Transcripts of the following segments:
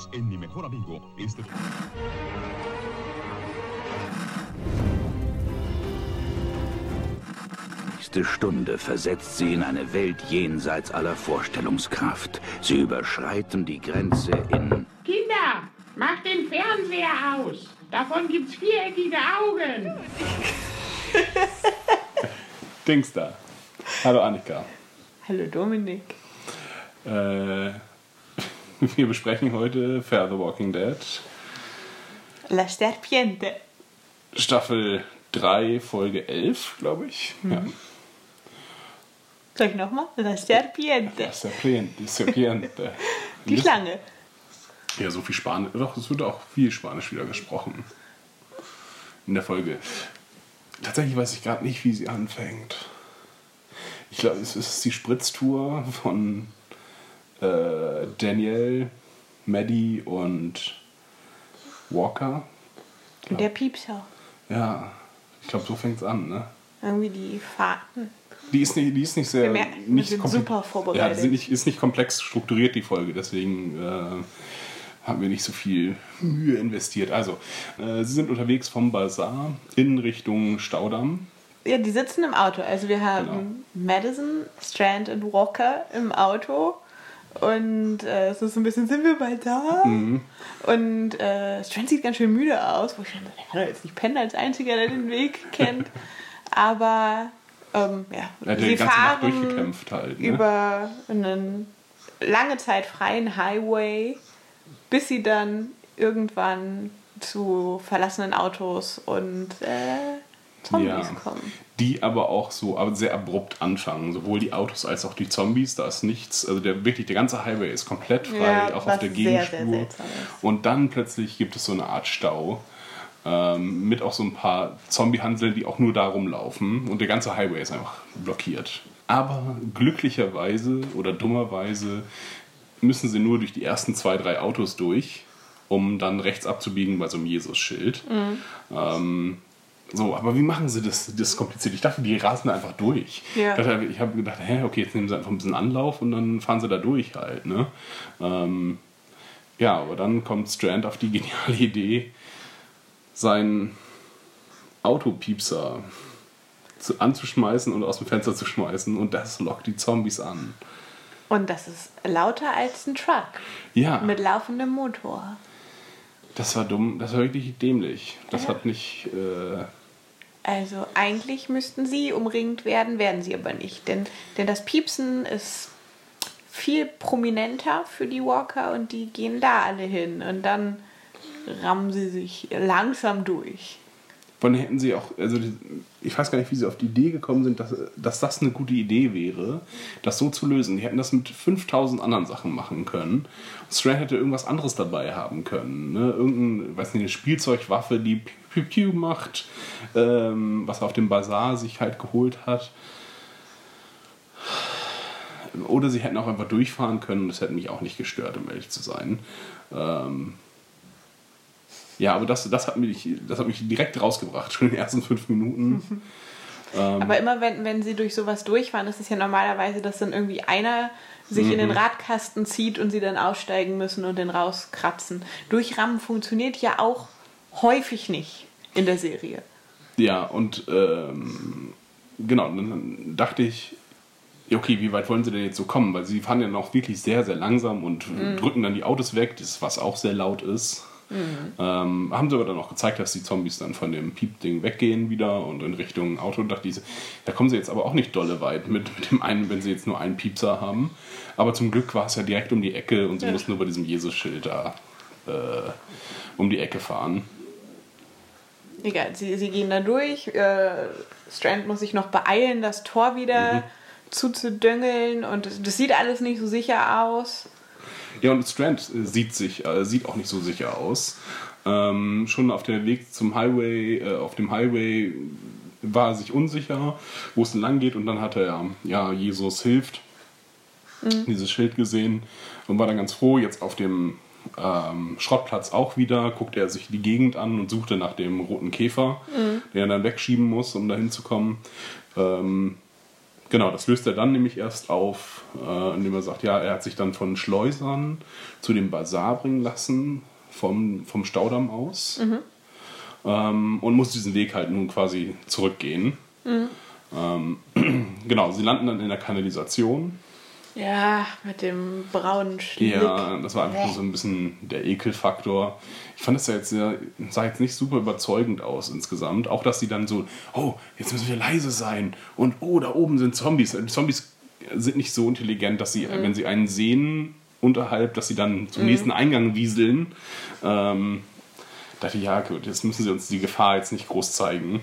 Unidos en Mi Mejor Amigo. Este... nächste Stunde versetzt sie in eine Welt jenseits aller Vorstellungskraft. Sie überschreiten die Grenze in... Kinder, macht den Fernseher aus. Davon gibt's viereckige Augen. Dings da. Hallo Annika. Hallo Dominik. Äh, wir besprechen heute Fair the Walking Dead. La Serpiente. Staffel 3, Folge 11, glaube ich. Ja. Soll ich nochmal? La Serpiente. La Serpiente. Serpiente. Die Schlange. Ja, so viel Spanisch. Doch, es wird auch viel Spanisch wieder gesprochen. In der Folge. Tatsächlich weiß ich gerade nicht, wie sie anfängt. Ich glaube, es ist die Spritztour von äh, Daniel, Maddie und Walker. Und der Piepser. Ja, ich glaube, so fängt es an, ne? Irgendwie die Fahrten. Die ist nicht, die ist nicht sehr. Wir merken, nicht sind super vorbereitet. Ja, nicht, ist nicht komplex strukturiert, die Folge. Deswegen äh, haben wir nicht so viel Mühe investiert. Also, äh, sie sind unterwegs vom Bazar in Richtung Staudamm. Ja, die sitzen im Auto. Also wir haben Madison, Strand und Walker im Auto. Und äh, es ist so ein bisschen, sind wir bald da? Und äh, Strand sieht ganz schön müde aus. Wo ich dann, der kann doch jetzt nicht pennen als einziger, der den Weg kennt. Aber ähm, ja, Er hat sie die ganze Nacht fahren durchgekämpft halt. Ne? über einen lange Zeit freien Highway, bis sie dann irgendwann zu verlassenen Autos und äh, Zombies Ja. kommen. Die aber auch so aber sehr abrupt anfangen. Sowohl die Autos als auch die Zombies. Da ist nichts. Also der, wirklich der ganze Highway ist komplett frei, Ja, auch auf der Gegenspur. Und dann plötzlich gibt es so eine Art Stau. Ähm, mit auch so ein paar Zombie-Hansel, die auch nur da rumlaufen. Und der ganze Highway ist einfach blockiert. Aber glücklicherweise oder dummerweise müssen sie nur durch die ersten zwei, drei Autos durch, um dann rechts abzubiegen bei so einem Jesus-Schild. Ähm, so, aber wie machen sie das? Das kompliziert. Ich dachte, die rasen einfach durch. Ja. Ich habe gedacht, hä, okay, jetzt nehmen sie einfach ein bisschen Anlauf und dann fahren sie da durch halt. Ne? Ähm, ja, aber dann kommt Strand auf die geniale Idee, seinen Autopiepser zu, anzuschmeißen und aus dem Fenster zu schmeißen und das lockt die Zombies an. Und das ist lauter als ein Truck Ja, mit laufendem Motor. das war dumm, das war wirklich dämlich. Das Ja. hat nicht. Äh, Also eigentlich müssten sie umringt werden, werden sie aber nicht. Denn, denn das Piepsen ist viel prominenter für die Walker und die gehen da alle hin. Und dann rammen sie sich langsam durch. Von hätten sie auch, also ich weiß gar nicht, wie sie auf die Idee gekommen sind, dass, dass das eine gute Idee wäre, das so zu lösen. Die hätten das mit 5000 anderen Sachen machen können. Strand hätte irgendwas anderes dabei haben können. Ne? Irgendein, weiß nicht, eine Spielzeugwaffe, die Piu Piu Piu macht, ähm, was er auf dem Bazar sich halt geholt hat. Oder sie hätten auch einfach durchfahren können, das hätte mich auch nicht gestört, um ehrlich zu sein. Ähm, ja, aber das, das, hat mich, das hat mich direkt rausgebracht, schon in den ersten fünf Minuten. Aber immer wenn, wenn sie durch sowas durchfahren, ist es ja normalerweise, dass dann irgendwie einer sich in den Radkasten zieht und sie dann aussteigen müssen und den rauskratzen. Durchrammen funktioniert ja auch häufig nicht in der Serie. Ja, und ähm, genau, dann dachte ich, okay, wie weit wollen sie denn jetzt so kommen? Weil sie fahren ja noch wirklich sehr, sehr langsam und drücken dann die Autos weg, das, was auch sehr laut ist. Ähm, haben sie aber dann auch gezeigt, dass die Zombies dann von dem Piep-Ding weggehen wieder und in Richtung Auto. Und dachte ich, da kommen sie jetzt aber auch nicht dolle weit mit, mit dem einen, wenn sie jetzt nur einen Piepser haben. Aber zum Glück war es ja direkt um die Ecke und sie Ja. mussten nur bei diesem Jesus-Schild da äh, um die Ecke fahren. Egal, sie, sie gehen da durch. Äh, Strand muss sich noch beeilen, das Tor wieder zuzudöngeln. Und das, das sieht alles nicht so sicher aus. Ja, und Strand äh, sieht, sich, äh, sieht auch nicht so sicher aus. Ähm, schon auf dem Weg zum Highway, äh, auf dem Highway war er sich unsicher, wo es denn lang geht. Und dann hat er, ja, Jesus hilft, dieses Schild gesehen und war dann ganz froh. Jetzt auf dem ähm, Schrottplatz auch wieder, guckte er sich die Gegend an und suchte nach dem roten Käfer, den er dann wegschieben muss, um dahin zu kommen. Ähm, Genau, das löst er dann nämlich erst auf, äh, indem er sagt, ja, er hat sich dann von Schleusern zu dem Bazar bringen lassen, vom, vom Staudamm aus. Ähm, und muss diesen Weg halt nun quasi zurückgehen. Ähm, genau, sie landen dann in der Kanalisation. Ja, mit dem braunen Schlick. Ja, das war einfach nur so ein bisschen der Ekelfaktor. Ich fand das ja jetzt, sah jetzt nicht super überzeugend aus insgesamt. Auch, dass sie dann so, oh, jetzt müssen wir leise sein. Und oh, da oben sind Zombies. Die Zombies sind nicht so intelligent, dass sie, wenn sie einen sehen unterhalb, dass sie dann zum nächsten Eingang wieseln. Ähm, dachte ich, ja, gut, jetzt müssen sie uns die Gefahr jetzt nicht groß zeigen.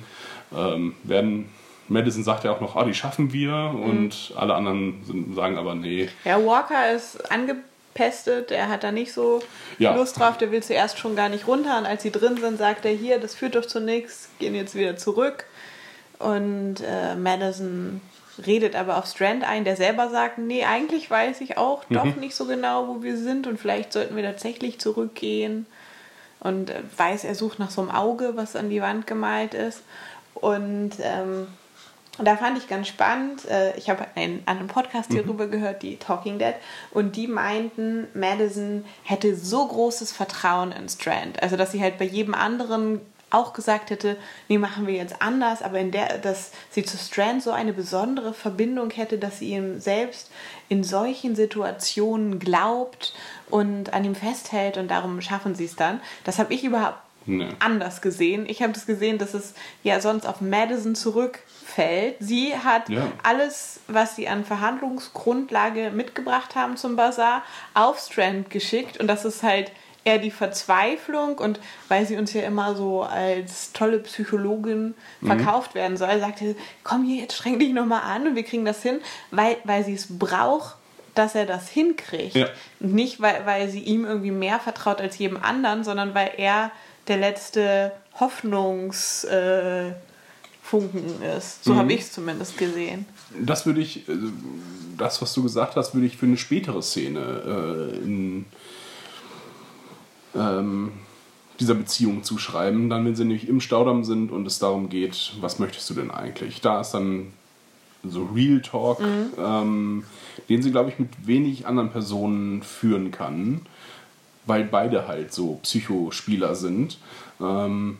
Ähm, werden, Madison sagt ja auch noch, ah, die schaffen wir. Und alle anderen sind, sagen aber, nee, Ja, Walker ist angepestet, er hat da nicht so Ja. Lust drauf, der will zuerst schon gar nicht runter und als sie drin sind, sagt er hier, das führt doch zu nichts, gehen jetzt wieder zurück. Und äh, Madison redet aber auf Strand ein, der selber sagt, nee, eigentlich weiß ich auch doch nicht so genau, wo wir sind und vielleicht sollten wir tatsächlich zurückgehen. Und äh, weiß, er sucht nach so einem Auge, was an die Wand gemalt ist. Und ähm, und da fand ich ganz spannend, äh, ich habe einen anderen Podcast hierüber gehört, die Talking Dead, und die meinten, Madison hätte so großes Vertrauen in Strand. Also, dass sie halt bei jedem anderen auch gesagt hätte, nee, machen wir jetzt anders, aber in der, dass sie zu Strand so eine besondere Verbindung hätte, dass sie ihm selbst in solchen Situationen glaubt und an ihm festhält und darum schaffen sie es dann. Das habe ich überhaupt Nee. anders gesehen. Ich habe das gesehen, dass es ja sonst auf Madison zurückfällt. Sie hat Ja. alles, was sie an Verhandlungsgrundlage mitgebracht haben zum Bazar, auf Strand geschickt und das ist halt eher die Verzweiflung und weil sie uns ja immer so als tolle Psychologin Mhm. verkauft werden soll, sagte sie, komm hier, jetzt streng dich nochmal an und wir kriegen das hin, weil, weil sie es braucht, dass er das hinkriegt. Ja. Und Nicht, weil, weil sie ihm irgendwie mehr vertraut als jedem anderen, sondern weil er der letzte Hoffnungsfunken äh, Funken ist. So habe ich es zumindest gesehen. Das würde ich, äh, das, was du gesagt hast, würde ich für eine spätere Szene äh, in ähm, dieser Beziehung zuschreiben. Dann, wenn sie nämlich im Staudamm sind und es darum geht, was möchtest du denn eigentlich? Da ist dann so Real Talk, ähm, den sie, glaube ich, mit wenig anderen Personen führen kann, weil beide halt so Psychospieler sind. Ähm,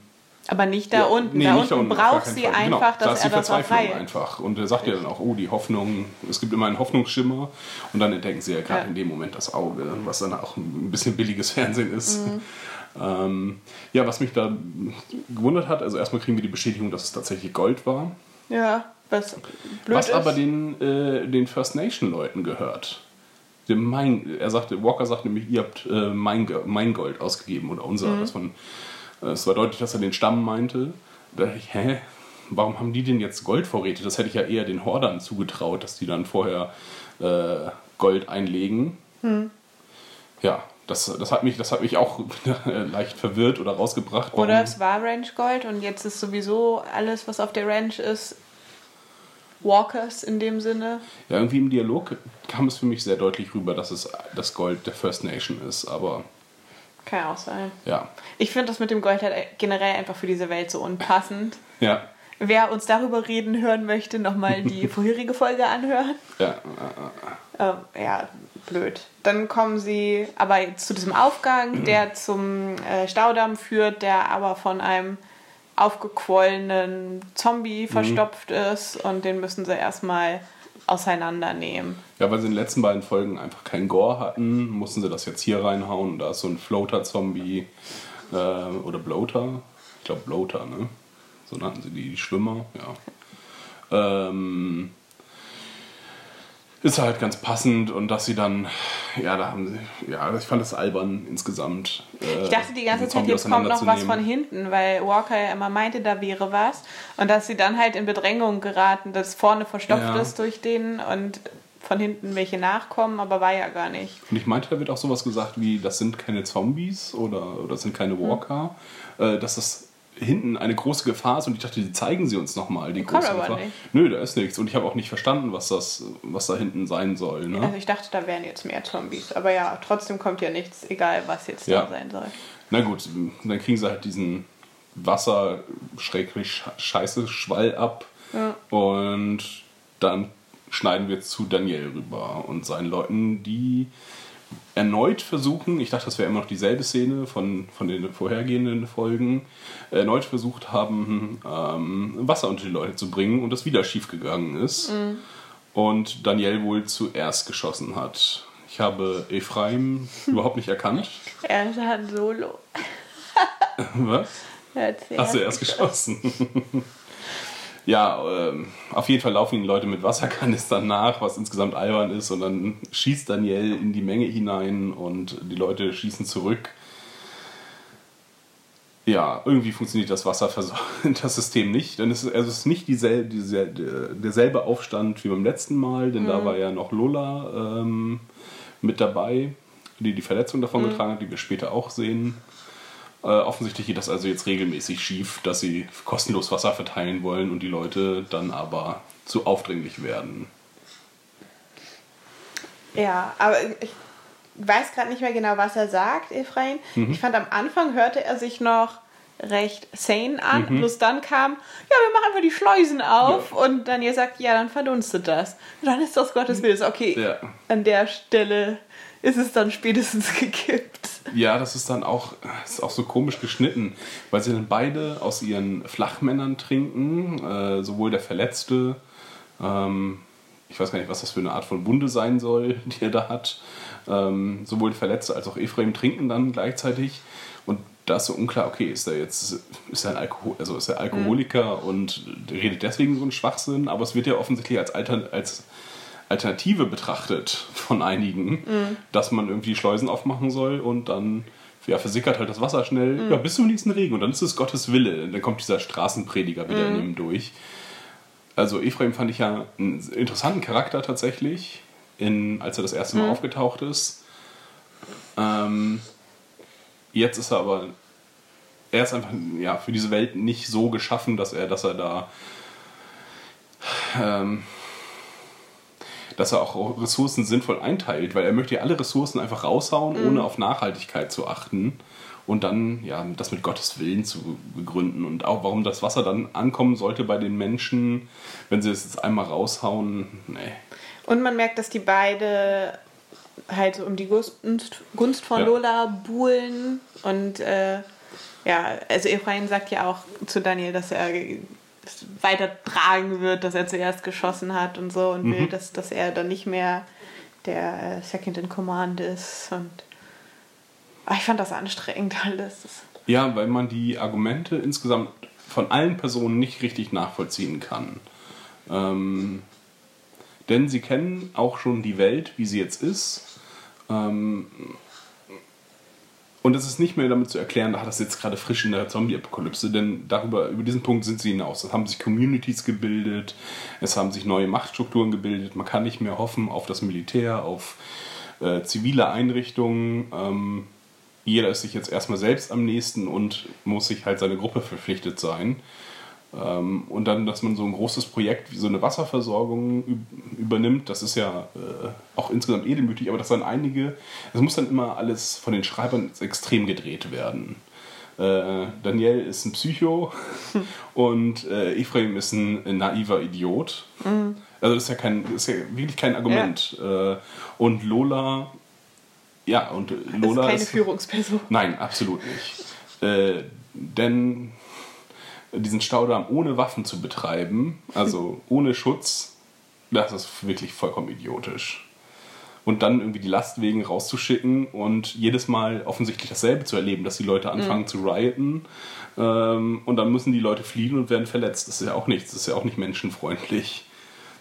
Aber nicht da ja, unten. nee, da unten gar braucht sie Fall. einfach, genau, da dass ist die er das auf Verzweiflung Reihe. einfach. Und er sagt ja dann auch, oh, die Hoffnung, es gibt immer einen Hoffnungsschimmer. Und dann entdecken sie ja gerade Ja. in dem Moment das Auge, was dann auch ein bisschen billiges Fernsehen ist. Mhm. Ähm, ja, was mich da gewundert hat, also erstmal kriegen wir die Bestätigung, dass es tatsächlich Gold war. Ja, was blöd was ist. aber den, äh, den First Nation Leuten gehört. Mein, er sagte, Walker sagt nämlich, ihr habt äh, mein, mein Gold ausgegeben oder unser. Mhm. Das von, es war deutlich, dass er den Stamm meinte. Da dachte ich, hä? Warum haben die denn jetzt Goldvorräte? Das hätte ich ja eher den Hordern zugetraut, dass die dann vorher äh, Gold einlegen. Hm. Ja, das, das, hat mich, das hat mich auch leicht verwirrt oder rausgebracht. Oder es war Ranch Gold und jetzt ist sowieso alles, was auf der Ranch ist, Walkers in dem Sinne. Ja, irgendwie im Dialog kam es für mich sehr deutlich rüber, dass es das Gold der First Nation ist, aber Kann auch sein. ja. Ich finde das mit dem Gold halt generell einfach für diese Welt so unpassend. Ja, Wer uns darüber reden hören möchte, nochmal die vorherige Folge anhören. ja, Ähm, ja, blöd. Dann kommen sie aber zu diesem Aufgang, der zum äh, Staudamm führt, der aber von einem aufgequollenen Zombie verstopft ist und den müssen sie erstmal auseinandernehmen. ja, weil sie in den letzten beiden Folgen einfach kein Gore hatten, mussten sie das jetzt hier reinhauen. Da ist so ein Floater-Zombie äh, oder Bloater. Ich glaube Bloater, ne? So nannten sie die, die Schwimmer, ja. Ähm, ist halt ganz passend und dass sie dann, ja, da haben sie, ja, ich fand das albern insgesamt. äh, Ich dachte die ganze Zeit, jetzt kommt noch was von hinten, weil Walker ja immer meinte, da wäre was. Und dass sie dann halt in Bedrängung geraten, dass vorne verstopft Ja. ist durch den und von hinten welche nachkommen, aber war ja gar nicht. Und ich meinte, da wird auch sowas gesagt wie, das sind keine Zombies oder, das sind keine Walker, äh, dass das hinten eine große Gefahr ist und ich dachte, die zeigen sie uns nochmal, die Kommt große aber Gefahr. nicht. Nö, da ist nichts und ich habe auch nicht verstanden, was das, was da hinten sein soll. Ne? Also ich dachte, da wären jetzt mehr Zombies. Aber ja, trotzdem kommt ja nichts, egal was jetzt Ja. da sein soll. Na gut, dann kriegen sie halt diesen Wasser schrägstrich scheiße Schwall ab und dann schneiden wir zu Daniel rüber und seinen Leuten, die erneut versuchen, ich dachte, das wäre immer noch dieselbe Szene von, von den vorhergehenden Folgen, erneut versucht haben, ähm, Wasser unter die Leute zu bringen und das wieder schiefgegangen ist. Mhm. Und Daniel wohl zuerst geschossen hat. Ich habe Ephraim überhaupt nicht erkannt. Er hat Solo. Was? Hast du erst geschossen? ja, ähm, auf jeden Fall laufen ihnen Leute mit Wasserkanistern nach, was insgesamt albern ist. Und dann schießt Daniel in die Menge hinein und die Leute schießen zurück. Ja, irgendwie funktioniert das das System nicht. Denn es ist, also es ist nicht dieselbe, dieselbe, derselbe Aufstand wie beim letzten Mal, denn mhm. da war ja noch Lola ähm, mit dabei, die die Verletzung davon mhm. getragen hat, die wir später auch sehen. Äh, offensichtlich geht das also jetzt regelmäßig schief, dass sie kostenlos Wasser verteilen wollen und die Leute dann aber zu aufdringlich werden. Ja, aber ich weiß gerade nicht mehr genau, was er sagt, Ephraim. Mhm. Ich fand am Anfang hörte er sich noch recht sane an. Mhm. Bloß dann kam, ja, wir machen einfach die Schleusen auf. Ja. Und dann ihr sagt, ja, dann verdunstet das. dann ist das Gottes Wille. Okay, ja. an der Stelle ist es dann spätestens gekippt. Ja, das ist dann auch, ist auch so komisch geschnitten, weil sie dann beide aus ihren Flachmännern trinken, äh, sowohl der Verletzte, ähm, ich weiß gar nicht, was das für eine Art von Wunde sein soll, die er da hat, ähm, sowohl der Verletzte als auch Ephraim trinken dann gleichzeitig und da ist so unklar, okay, ist er jetzt ist er ein Alkohol, also ist er Alkoholiker mhm. und redet deswegen so einen Schwachsinn, aber es wird ja offensichtlich als, Alter, als Alternative betrachtet von einigen, mhm. dass man irgendwie Schleusen aufmachen soll und dann ja, versickert halt das Wasser schnell mhm. ja, bis zum nächsten Regen und dann ist es Gottes Wille. Dann kommt dieser Straßenprediger wieder mhm. in ihm durch. Also Ephraim fand ich ja einen interessanten Charakter tatsächlich, in, als er das erste Mal mhm. aufgetaucht ist. Ähm, jetzt ist er aber, er ist einfach ja, für diese Welt nicht so geschaffen, dass er, dass er da ähm, dass er auch Ressourcen sinnvoll einteilt, weil er möchte ja alle Ressourcen einfach raushauen, mhm. ohne auf Nachhaltigkeit zu achten und dann ja das mit Gottes Willen zu begründen und auch warum das Wasser dann ankommen sollte bei den Menschen, wenn sie es jetzt einmal raushauen, nee. Und man merkt, dass die beide halt so um die Gunst, Gunst von ja. Lola buhlen und äh, ja, also Efraim sagt ja auch zu Daniel, dass er weiter tragen wird, dass er zuerst geschossen hat und so und mhm. will, dass, dass er dann nicht mehr der äh, Second in Command ist. Und oh, ich fand das anstrengend alles. Ja, weil man die Argumente insgesamt von allen Personen nicht richtig nachvollziehen kann. Ähm, denn sie kennen auch schon die Welt, wie sie jetzt ist. Ähm, und es ist nicht mehr damit zu erklären, ach, das ist jetzt gerade frisch in der Zombie-Apokalypse, denn darüber, über diesen Punkt sind sie hinaus. Es haben sich Communities gebildet, es haben sich neue Machtstrukturen gebildet, man kann nicht mehr hoffen auf das Militär, auf äh, zivile Einrichtungen. Ähm, jeder ist sich jetzt erstmal selbst am nächsten und muss sich halt seine Gruppe verpflichtet sein. Ähm, und dann, dass man so ein großes Projekt wie so eine Wasserversorgung übernimmt, das ist ja äh, auch insgesamt edelmütig, aber das dann einige, es muss dann immer alles von den Schreibern extrem gedreht werden. Äh, Daniel ist ein Psycho und äh, Ephraim ist ein, ein naiver Idiot. Mhm. Also das ist ja, kein, das ist ja wirklich kein Argument. Ja. Äh, und Lola, ja, und Lola ist keine ist, Führungsperson. Nein, absolut nicht. Äh, denn diesen Staudamm ohne Waffen zu betreiben, also ohne Schutz, das ist wirklich vollkommen idiotisch. Und dann irgendwie die Lastwegen rauszuschicken und jedes Mal offensichtlich dasselbe zu erleben, dass die Leute anfangen mhm. zu rioten ähm, und dann müssen die Leute fliehen und werden verletzt. Das ist ja auch nichts, das ist ja auch nicht menschenfreundlich,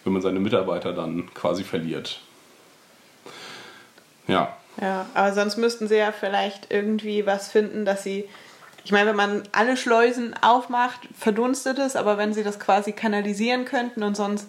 wenn man seine Mitarbeiter dann quasi verliert. Ja. Ja, aber sonst müssten sie ja vielleicht irgendwie was finden, dass sie ich meine, wenn man alle Schleusen aufmacht, verdunstet es, aber wenn sie das quasi kanalisieren könnten und sonst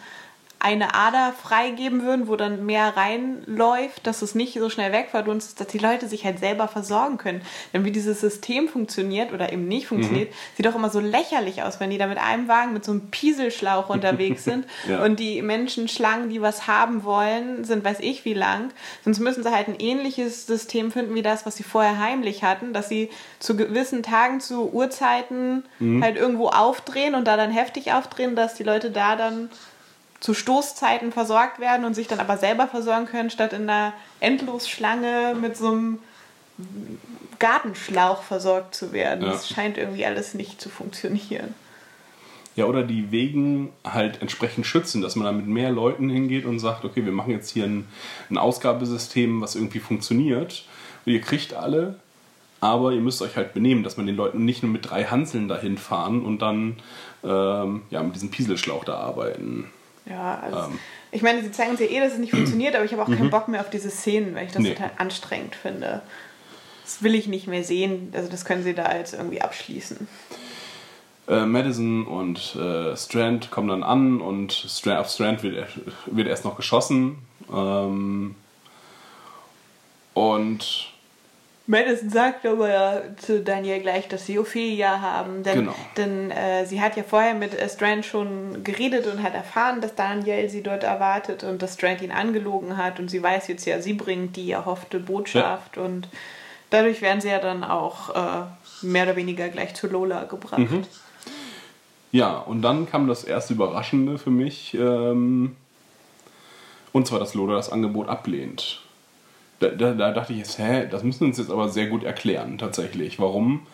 eine Ader freigeben würden, wo dann mehr reinläuft, dass es nicht so schnell wegverdunstet, dass die Leute sich halt selber versorgen können. Denn wie dieses System funktioniert oder eben nicht funktioniert, mhm. sieht doch immer so lächerlich aus, wenn die da mit einem Wagen mit so einem Pieselschlauch unterwegs sind ja. und die Menschen, Schlangen, die was haben wollen, sind weiß ich wie lang. Sonst müssen sie halt ein ähnliches System finden wie das, was sie vorher heimlich hatten, dass sie zu gewissen Tagen, zu Uhrzeiten mhm. halt irgendwo aufdrehen und da dann heftig aufdrehen, dass die Leute da dann zu Stoßzeiten versorgt werden und sich dann aber selber versorgen können, statt in einer Endlosschlange mit so einem Gartenschlauch versorgt zu werden. Ja. Das scheint irgendwie alles nicht zu funktionieren. Ja, oder die Wegen halt entsprechend schützen, dass man da mit mehr Leuten hingeht und sagt, okay, wir machen jetzt hier ein, ein Ausgabesystem, was irgendwie funktioniert. Und ihr kriegt alle, aber ihr müsst euch halt benehmen, dass man den Leuten nicht nur mit drei Hanseln dahin fahren und dann ähm, ja, mit diesem Pieselschlauch da arbeiten. Ja, also Ähm. ich meine, sie zeigen uns ja eh, dass es nicht funktioniert, aber ich habe auch keinen Bock mehr auf diese Szenen, weil ich das Nee. total anstrengend finde. Das will ich nicht mehr sehen. Also das können sie da jetzt irgendwie abschließen. Äh, Madison und äh, Strand kommen dann an und Strand, auf Strand wird, er- wird erst noch geschossen. Ähm, und Madison sagt aber ja zu Daniel gleich, dass sie Ophelia haben, denn, Genau. denn äh, sie hat ja vorher mit äh, Strand schon geredet und hat erfahren, dass Daniel sie dort erwartet und dass Strand ihn angelogen hat und sie weiß jetzt ja, sie bringt die erhoffte Botschaft und dadurch werden sie ja dann auch äh, mehr oder weniger gleich zu Lola gebracht. Ja, und dann kam das erste Überraschende für mich. Ähm, und zwar, dass Lola das Angebot ablehnt. Da, da, da dachte ich jetzt, hä, das müssen wir uns jetzt aber sehr gut erklären, tatsächlich. Warum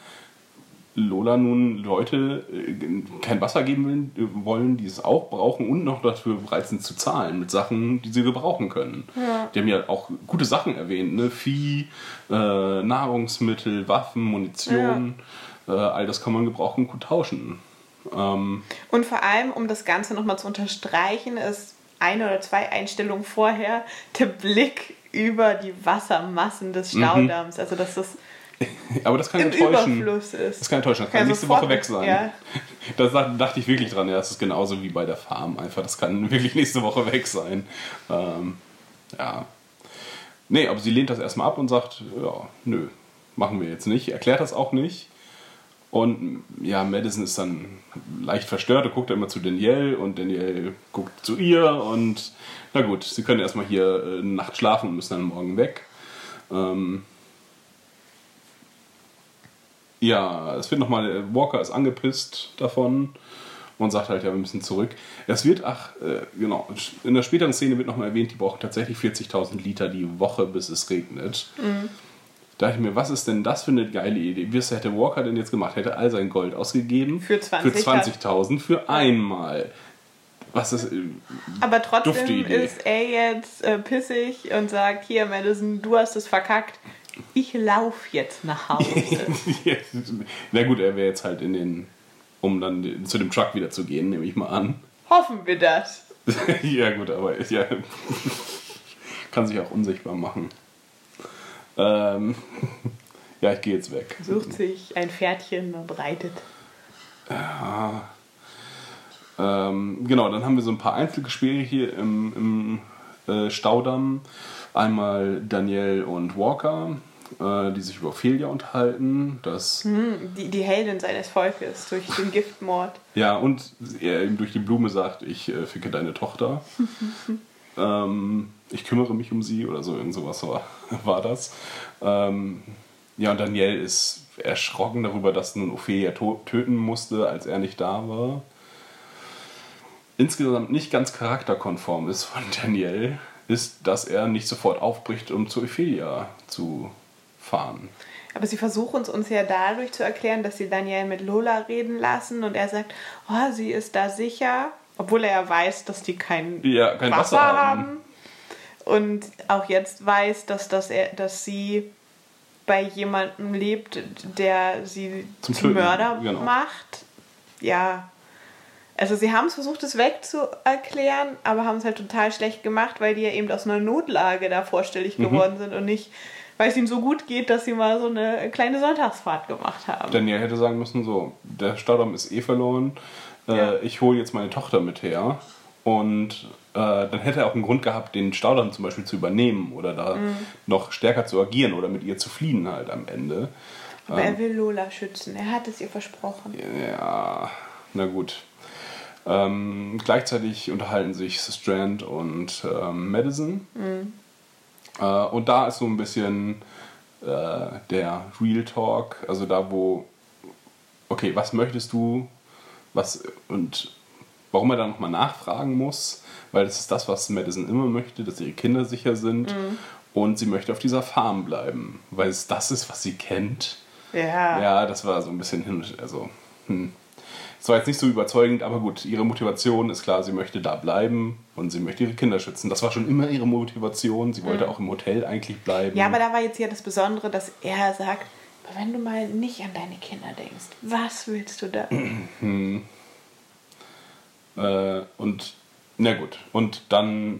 Lola nun Leute äh, kein Wasser geben will, wollen, die es auch brauchen und noch dafür bereit sind zu zahlen mit Sachen, die sie gebrauchen können. Die haben ja auch gute Sachen erwähnt, ne? Vieh, äh, Nahrungsmittel, Waffen, Munition. Äh, all das kann man gebrauchen und gut tauschen. Ähm, Und vor allem, um das Ganze nochmal zu unterstreichen, ist eine oder zwei Einstellungen vorher der Blick über die Wassermassen des Mhm. Staudamms. Also, dass das aber das kann im enttäuschen. Überfluss ist. Das kann enttäuschen. Das Kann kann nächste Woche weg sein. Ja. Da dacht- dachte ich wirklich dran. Ja, das ist genauso wie bei der Farm. Einfach, das kann wirklich nächste Woche weg sein. Ähm, ja. Nee, aber sie lehnt das erstmal ab und sagt, ja, nö, machen wir jetzt nicht. Erklärt das auch nicht. Und ja, Madison ist dann leicht verstört. Er guckt immer zu Danielle und Danielle guckt zu ihr. Und na gut, sie können erstmal hier äh, eine Nacht schlafen und müssen dann morgen weg. Ähm, ja, es wird nochmal, Walker ist angepisst davon und sagt halt, ja, wir müssen zurück. Es wird, ach, äh, genau, in der späteren Szene wird nochmal erwähnt, die brauchen tatsächlich 40.000 Liter die Woche, bis es regnet. Da dachte ich mir, was ist denn das für eine geile Idee? Was hätte Walker denn jetzt gemacht? Hätte all sein Gold ausgegeben Für 20 für 20.000 für einmal. Was ist, äh, Aber trotzdem ist er jetzt äh, pissig und sagt: Hier, Madison, du hast es verkackt. Ich lauf jetzt nach Hause. na gut, er wäre jetzt halt in den, um dann zu dem Truck wieder zu gehen, nehme ich mal an. Hoffen wir das. ja, gut, aber ja, kann sich auch unsichtbar machen. Ähm, ja, ich gehe jetzt weg. Sucht sich ein Pferdchen und reitet. Ähm, genau, dann haben wir so ein paar Einzelgespräche hier im, im äh, Staudamm. Einmal Danielle und Walker, äh, die sich über Ophelia unterhalten. Das, Die, die Heldin seines Volkes durch den Giftmord. Ja, und er ihm durch die Blume sagt, ich äh, ficke deine Tochter. ähm, ich kümmere mich um sie oder so, irgend sowas war, war das. Ähm, ja, und Daniel ist erschrocken darüber, dass nun Ophelia töten musste, als er nicht da war. Insgesamt nicht ganz charakterkonform ist von Daniel, ist, dass er nicht sofort aufbricht, um zu Ophelia zu fahren. Aber sie versuchen es uns ja dadurch zu erklären, dass sie Daniel mit Lola reden lassen und er sagt, oh, sie ist da sicher, obwohl er ja weiß, dass die kein, Ja, kein Wasser haben. Und auch jetzt weiß, dass, das er, dass sie bei jemandem lebt, der sie Zum zum, Mörder genau. macht. Ja. Also sie haben es versucht, es wegzuerklären, aber haben es halt total schlecht gemacht, weil die ja eben aus einer Notlage da vorstellig Mhm. geworden sind und nicht, weil es ihnen so gut geht, dass sie mal so eine kleine Sonntagsfahrt gemacht haben. Daniel hätte sagen müssen, so, der Staudamm ist eh verloren, äh, Ja. ich hole jetzt meine Tochter mit her. Und äh, dann hätte er auch einen Grund gehabt, den Staudamm zum Beispiel zu übernehmen oder da Mhm. noch stärker zu agieren oder mit ihr zu fliehen halt am Ende. aber er will Lola schützen. Er hat es ihr versprochen. Ja, na gut. Ähm, gleichzeitig unterhalten sich Strand und ähm, Madison. Äh, und da ist so ein bisschen äh, der Real Talk, also da, wo, okay, was möchtest du, was und warum er da nochmal nachfragen muss, weil das ist das, was Madison immer möchte, dass ihre Kinder sicher sind. Mhm. Und sie möchte auf dieser Farm bleiben, weil es das ist, was sie kennt. Ja. Ja, das war so ein bisschen hin. Also, hm. Es war jetzt nicht so überzeugend, aber gut, ihre Motivation ist klar, sie möchte da bleiben und sie möchte ihre Kinder schützen. Das war schon immer ihre Motivation. Sie wollte auch im Hotel eigentlich bleiben. Mhm. Ja, aber da war jetzt ja das Besondere, dass er sagt, "Aber wenn du mal nicht an deine Kinder denkst, was willst du da? Äh, und na gut, und dann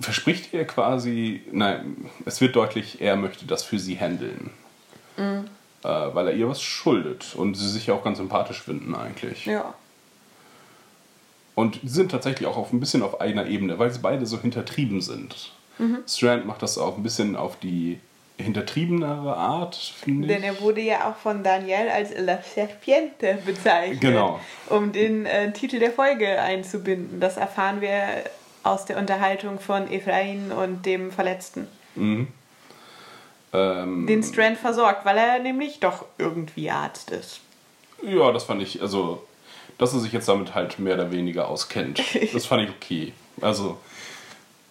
verspricht er quasi, nein, es wird deutlich, er möchte das für sie handeln. Mhm. Äh, weil er ihr was schuldet und sie sich ja auch ganz sympathisch finden eigentlich. Ja. Und die sind tatsächlich auch auf ein bisschen auf einer Ebene, weil sie beide so hintertrieben sind. Mhm. Strand macht das auch ein bisschen auf die hintertriebenere Art, finde ich. Denn er wurde ja auch von Daniel als La Serpiente bezeichnet, Genau. um den äh, Titel der Folge einzubinden. Das erfahren wir aus der Unterhaltung von Ephraim und dem Verletzten, Ähm, den Strand versorgt, weil er nämlich doch irgendwie Arzt ist. Ja, das fand ich, also, dass er sich jetzt damit halt mehr oder weniger auskennt. Das fand ich okay. Also,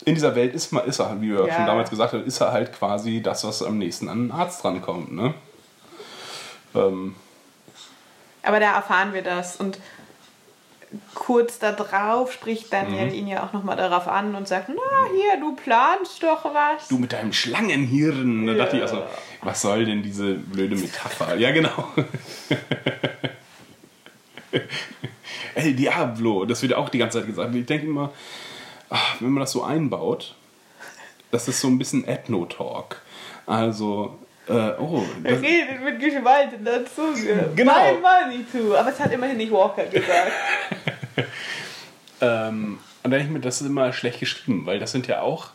in dieser Welt ist, man, ist er, wie wir Ja. schon damals gesagt haben, ist er halt quasi das, was am nächsten an einen Arzt drankommt, ne? Ähm, Aber da erfahren wir das und kurz darauf spricht Daniel Mhm. ihn ja auch nochmal darauf an und sagt, na hier, du planst doch was. du mit deinem Schlangenhirn. Da dachte ich also, was soll denn diese blöde Metapher? Ja, genau. El Diablo, das wird auch die ganze Zeit gesagt. Ich denke immer, ach, wenn man das so einbaut, das ist so ein bisschen Ethno-Talk. Also, äh, oh, Er das, redet mit gespaltener Zunge. Genau. Mein Money to. Aber es hat immerhin nicht Walker gesagt. ähm, und dann denke ich mir, das ist immer schlecht geschrieben, weil das sind ja auch,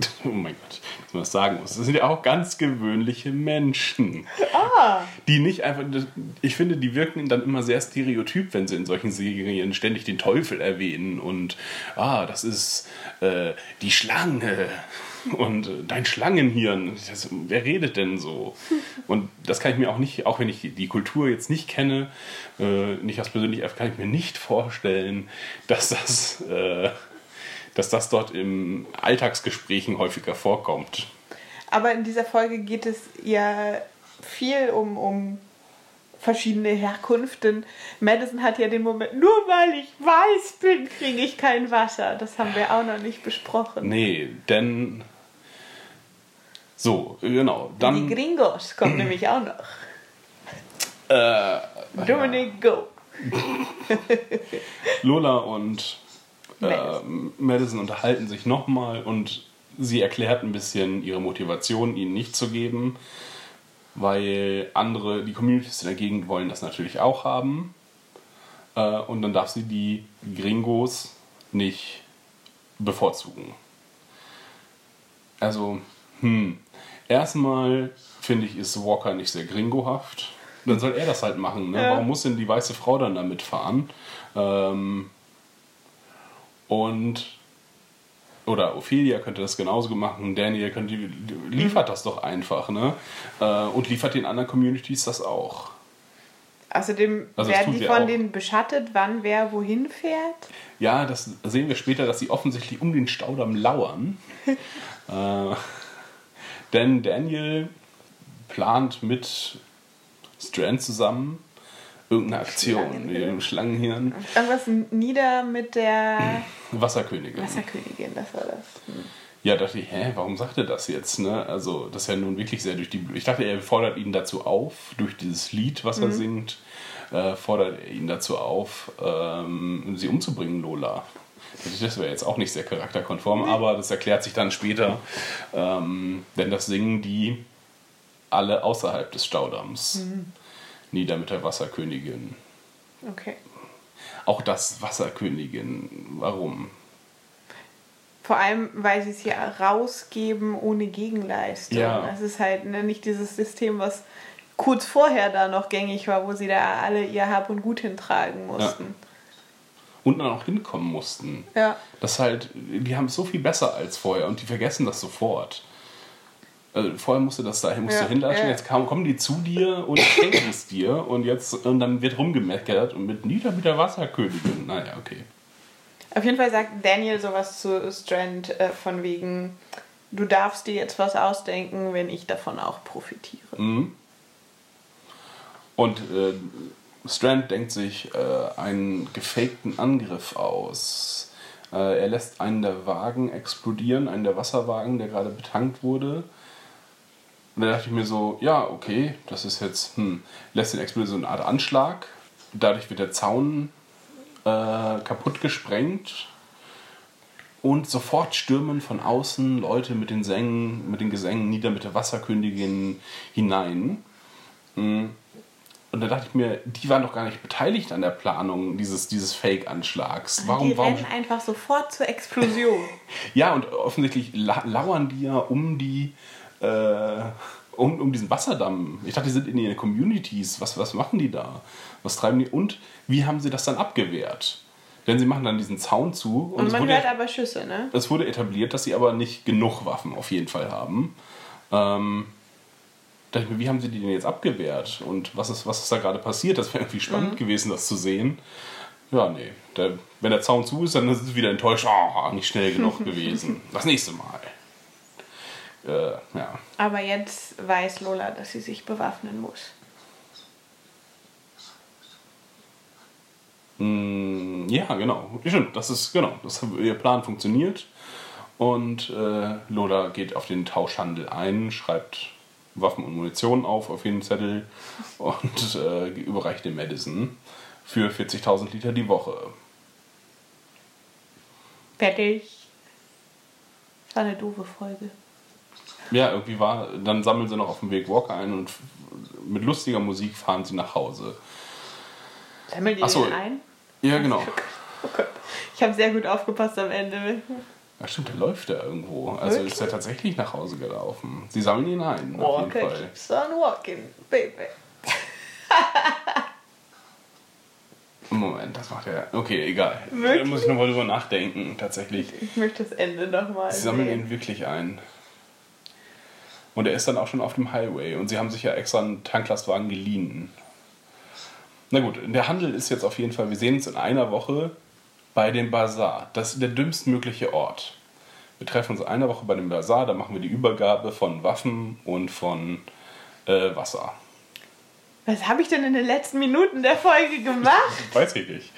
oh mein Gott, dass man das sagen muss, das sind ja auch ganz gewöhnliche Menschen. Ah, Die nicht einfach, ich finde, die wirken dann immer sehr stereotyp, wenn sie in solchen Serien ständig den Teufel erwähnen und, ah, das ist äh, die Schlange und äh, dein Schlangenhirn. Das, wer redet denn so? Und das kann ich mir auch nicht, auch wenn ich die Kultur jetzt nicht kenne, äh, nicht aus persönlich, kann ich mir nicht vorstellen, dass das, äh, dass das dort im Alltagsgesprächen häufiger vorkommt. aber in dieser Folge geht es ja viel um, um verschiedene Herkünften. Madison hat ja den Moment, nur weil ich weiß bin, kriege ich kein Wasser. Das haben wir auch noch nicht besprochen. Nee, denn. So, genau. Die Dann. Gringos kommt nämlich auch noch. Äh, Dominic, go. Lola und äh, Madison. Madison unterhalten sich nochmal und sie erklärt ein bisschen ihre Motivation, ihnen nicht zu geben, weil andere, die Communities in der Gegend wollen das natürlich auch haben. Äh, und dann darf sie die Gringos nicht bevorzugen. Also, hm. Erstmal finde ich, ist Walker nicht sehr gringohaft. Dann soll er das halt machen. Ne? Ja. Warum muss denn die weiße Frau dann da mitfahren? Ähm, und oder Ophelia könnte das genauso machen, Daniel könnte, liefert das doch einfach, ne? Äh, und liefert den anderen Communities das auch. Außerdem Also werden die von auch. denen beschattet, wann wer wohin fährt. Ja, das sehen wir später, dass sie offensichtlich um den Staudamm lauern. äh, denn Daniel plant mit Strand zusammen irgendeine Aktion. Schlangenhirn. Im Schlangenhirn. Irgendwas nieder mit der Wasserkönigin. Wasserkönigin, das war das. Hm. Ja, dachte ich, hä, warum sagt er das jetzt? Ne? Also, das ist ja nun wirklich sehr durch die. Ich dachte, er fordert ihn dazu auf, durch dieses Lied, was er singt, äh, fordert er ihn dazu auf, ähm, sie umzubringen, Lola. Das wäre jetzt auch nicht sehr charakterkonform, aber das erklärt sich dann später, ähm, denn das singen die alle außerhalb des Staudamms. Nieder mit der Wasserkönigin. Okay. Auch das Wasserkönigin, warum? Vor allem, weil sie es ja rausgeben ohne Gegenleistung. Ja. Das ist halt ne, nicht dieses System, was kurz vorher da noch gängig war, wo sie da alle ihr Hab und Gut hintragen mussten. Und dann auch hinkommen mussten. Ja. Das halt, die haben es so viel besser als vorher und die vergessen das sofort. Also vorher musste das dahin, musst Ja, du hinlatschen, ja. jetzt kommen die zu dir und schenken es dir und jetzt und dann wird rumgemeckert und mit nieder mit der Wasserkönigin. Naja, okay. Auf jeden Fall sagt Daniel sowas zu Strand äh, von wegen, du darfst dir jetzt was ausdenken, wenn ich davon auch profitiere. Mhm. Und äh, Strand denkt sich äh, einen gefakten Angriff aus. Äh, er lässt einen der Wagen explodieren, einen der Wasserwagen, der gerade betankt wurde. Und da dachte ich mir so, ja, okay, das ist jetzt, hm, lässt den explodieren, so eine Art Anschlag. Dadurch wird der Zaun äh, kaputt gesprengt. Und sofort stürmen von außen Leute mit den Sängen, mit den Gesängen nieder mit der Wasserkönigin hinein. Hm. Und da dachte ich mir, die waren doch gar nicht beteiligt an der Planung dieses, dieses Fake-Anschlags. Warum, die warum? rennen einfach sofort zur Explosion. Ja, und offensichtlich la lauern die ja um die, äh, um, um diesen Wasserdamm. Ich dachte, die sind in ihren Communities. Was, was machen die da? Was treiben die? Und wie haben sie das dann abgewehrt? Denn sie machen dann diesen Zaun zu. Und es man hört aber Schüsse, ne? es wurde etabliert, dass sie aber nicht genug Waffen auf jeden Fall haben. Ähm, dachte ich mir, wie haben sie die denn jetzt abgewehrt? Und was ist, was ist da gerade passiert? Das wäre irgendwie spannend gewesen, das zu sehen. Ja, nee. Der, wenn der Zaun zu ist, dann ist es wieder enttäuscht. Oh, nicht schnell genug gewesen. Das nächste Mal. Äh, ja. Aber jetzt weiß Lola, dass sie sich bewaffnen muss. Mm, ja, genau. Stimmt, das ist, genau. Das, ihr Plan funktioniert. Und äh, Lola geht auf den Tauschhandel ein, schreibt Waffen und Munition auf auf jeden Zettel und äh, überreicht den Madison für 40.000 Liter die Woche. Fertig. War eine doofe Folge. Ja, irgendwie war, dann sammeln sie noch auf dem Weg Walker ein und mit lustiger Musik fahren sie nach Hause. Sammeln die Ach so. den ein? Ja, genau. Oh Gott. Ich habe sehr gut aufgepasst am Ende. Ja, stimmt, der läuft da irgendwo. Also Wirklich? ist er tatsächlich nach Hause gelaufen. Sie sammeln ihn ein, auf jeden Fall. keeps on walking, baby. Moment, das macht er. Okay, egal. Wirklich? Da muss ich nochmal drüber nachdenken, tatsächlich. Ich möchte das Ende nochmal Sie sammeln sehen. ihn wirklich ein. Und er ist dann auch schon auf dem Highway und sie haben sich ja extra einen Tanklastwagen geliehen. Na gut, der Handel ist jetzt auf jeden Fall, wir sehen uns in einer Woche bei dem Bazar. Das ist der dümmstmögliche Ort. Wir treffen uns in einer Woche bei dem Bazar, da machen wir die Übergabe von Waffen und von äh, Wasser. Was habe ich denn in den letzten Minuten der Folge gemacht? Weiß ich nicht.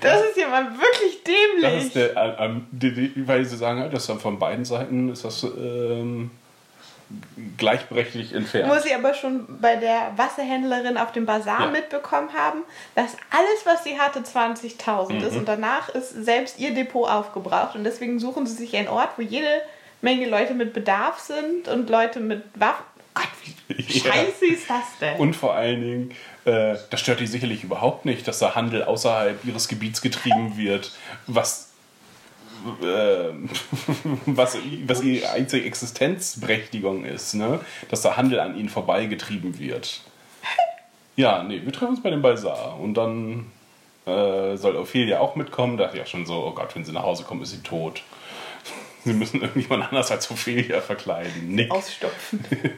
Das ist ja mal wirklich dämlich. Das ist der, äh, ähm, die, die, weil sie sagen, halt, dass dann von beiden Seiten ist das ähm, gleichberechtigt entfernt. Muss sie aber schon bei der Wasserhändlerin auf dem Bazar Ja. mitbekommen haben, dass alles, was sie hatte, 20.000 Mhm. ist und danach ist selbst ihr Depot aufgebraucht und deswegen suchen sie sich einen Ort, wo jede Menge Leute mit Bedarf sind und Leute mit Waffen. Gott, wie Ja. scheiße ist das denn? Und vor allen Dingen, äh, das stört die sicherlich überhaupt nicht, dass da Handel außerhalb ihres Gebiets getrieben wird, was, äh, was, was ihre einzige Existenzberechtigung ist, ne? dass da Handel an ihnen vorbeigetrieben wird. Ja, nee, wir treffen uns bei dem Balsar und dann äh, soll Ophelia auch mitkommen. Da dachte ich auch schon so, oh Gott, wenn sie nach Hause kommt, ist sie tot. Sie müssen irgendjemand anders als Ophelia verkleiden. Nick. Ausstopfen.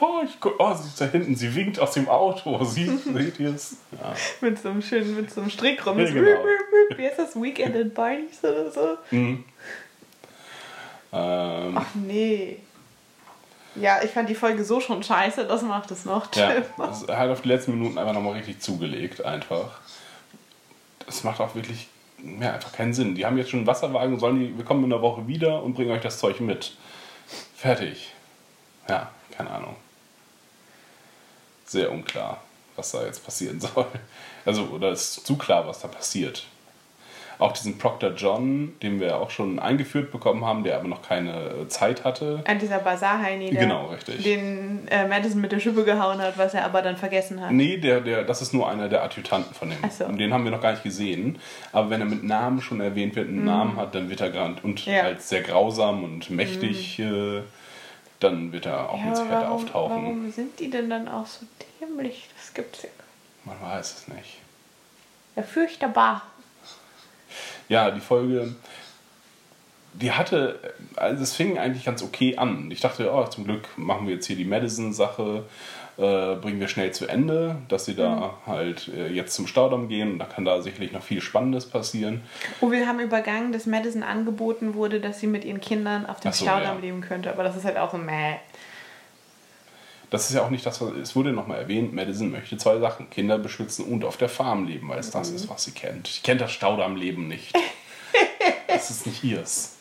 Oh, ich, oh, sie ist da hinten, sie winkt aus dem Auto. Sie, seht ihr es? Ja. mit so einem schönen, mit so einem Strick rum. Ja, genau. Wie heißt das? Weekend at Barney's oder so? Ähm, Ach nee. Ja, ich fand die Folge so schon scheiße, das macht es noch ja, schlimmer. das hat auf die letzten Minuten einfach nochmal richtig zugelegt, einfach. Das macht auch wirklich ja, einfach keinen Sinn. Die haben jetzt schon einen Wasserwagen, sollen die, wir kommen in einer Woche wieder und bringen euch das Zeug mit. Fertig. Ja, keine Ahnung. Sehr unklar, was da jetzt passieren soll. Also, oder ist zu klar, was da passiert. Auch diesen Proctor John, den wir auch schon eingeführt bekommen haben, der aber noch keine Zeit hatte. An dieser Bazar-Heini, Genau, richtig. den äh, Madison mit der Schippe gehauen hat, was er aber dann vergessen hat. Nee, der, der, das ist nur einer der Adjutanten von dem. Ach so. Und Den haben wir noch gar nicht gesehen. Aber wenn er mit Namen schon erwähnt wird, einen Namen hat, dann wird er gerade und Mhm. Ja. Mhm. als sehr grausam und mächtig, äh, dann wird er auch Ja, Sicherheit warum, auftauchen. warum sind die denn dann auch so dämlich? Das gibt's ja. Man weiß es nicht. Ja, fürchterbar. Ja, die Folge. die hatte, also es fing eigentlich ganz okay an. Ich dachte, oh, zum Glück machen wir jetzt hier die Madison-Sache, äh, bringen wir schnell zu Ende, dass sie da Mhm. halt äh, jetzt zum Staudamm gehen und da kann da sicherlich noch viel Spannendes passieren. Oh, wir haben übergangen, dass Madison angeboten wurde, dass sie mit ihren Kindern auf dem so, Staudamm ja. leben könnte. Aber das ist halt auch so meh. Das ist ja auch nicht das, was es wurde nochmal erwähnt. Madison möchte zwei Sachen: Kinder beschützen und auf der Farm leben, weil es das ist, was sie kennt. Sie kennt das Staudammleben nicht. das ist nicht ihrs.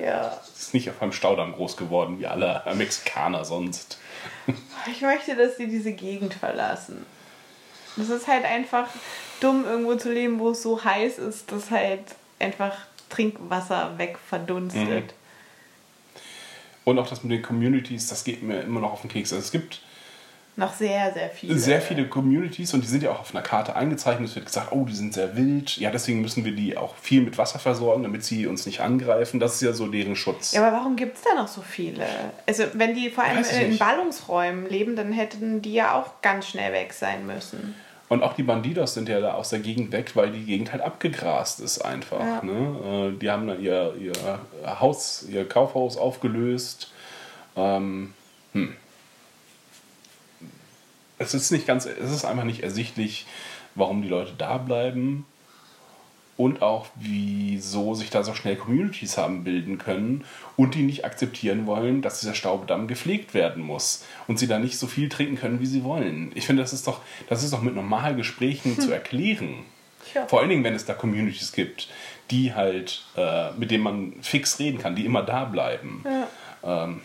Ja. Sie ist nicht auf einem Staudamm groß geworden, wie alle Mexikaner sonst. Ich möchte, dass sie diese Gegend verlassen. Das ist halt einfach dumm, irgendwo zu leben, wo es so heiß ist, dass halt einfach Trinkwasser wegverdunstet. Mhm. Und auch das mit den Communities, das geht mir immer noch auf den Keks. Also es gibt Noch sehr, sehr viele. sehr viele Communities und die sind ja auch auf einer Karte eingezeichnet. Es wird gesagt, oh, die sind sehr wild. Ja, deswegen müssen wir die auch viel mit Wasser versorgen, damit sie uns nicht angreifen. Das ist ja so deren Schutz. Ja, aber warum gibt es da noch so viele? Also, wenn die vor allem in nicht. Ballungsräumen leben, dann hätten die ja auch ganz schnell weg sein müssen. Und auch die Bandidos sind ja da aus der Gegend weg, weil die Gegend halt abgegrast ist einfach. Ja. Ne? Äh, Die haben dann ihr, ihr Haus, ihr Kaufhaus aufgelöst. Ähm, hm. Es ist nicht ganz, es ist einfach nicht ersichtlich, warum die Leute da bleiben und auch wieso sich da so schnell Communities haben bilden können und die nicht akzeptieren wollen, dass dieser Staudamm gepflegt werden muss und sie da nicht so viel trinken können, wie sie wollen. Ich finde, das ist doch, das ist doch mit normalen Gesprächen zu erklären. Tja. Vor allen Dingen, wenn es da Communities gibt, die halt, äh, mit denen man fix reden kann, die immer da bleiben. Ja. Ähm,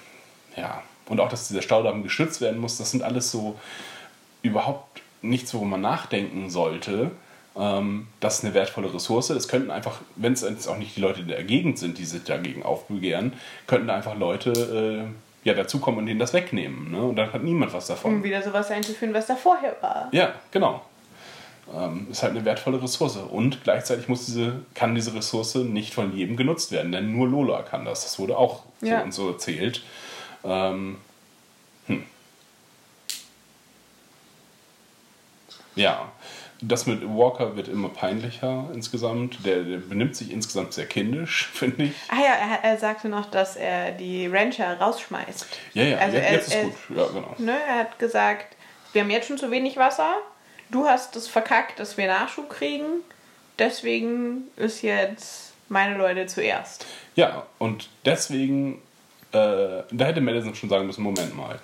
ja. Und auch, dass dieser Staudamm geschützt werden muss, das sind alles so überhaupt nichts, worüber man nachdenken sollte. Ähm, das ist eine wertvolle Ressource. Es könnten einfach, wenn es jetzt auch nicht die Leute der Gegend sind, die sich dagegen aufbegehren, könnten einfach Leute äh, ja, dazukommen und denen das wegnehmen. Ne? Und dann hat niemand was davon. Um wieder sowas einzuführen, was da vorher war. Ja, genau. Ähm, ist halt eine wertvolle Ressource. Und gleichzeitig muss diese, kann diese Ressource nicht von jedem genutzt werden, denn nur Lola kann das. Das wurde auch so Ja. und so erzählt. Ähm, hm. Ja, das mit Walker wird immer peinlicher insgesamt. Der, der benimmt sich insgesamt sehr kindisch, finde ich. Ah ja, er, er sagte noch, dass er die Rancher rausschmeißt. Ja, ja, Also jetzt, er- jetzt ist er- gut. Ja, genau. Ne, er hat gesagt, wir haben jetzt schon zu wenig Wasser. Du hast es verkackt, dass wir Nachschub kriegen. Deswegen ist jetzt meine Leute zuerst. Ja, und deswegen, äh, da hätte Madison schon sagen müssen, Moment mal,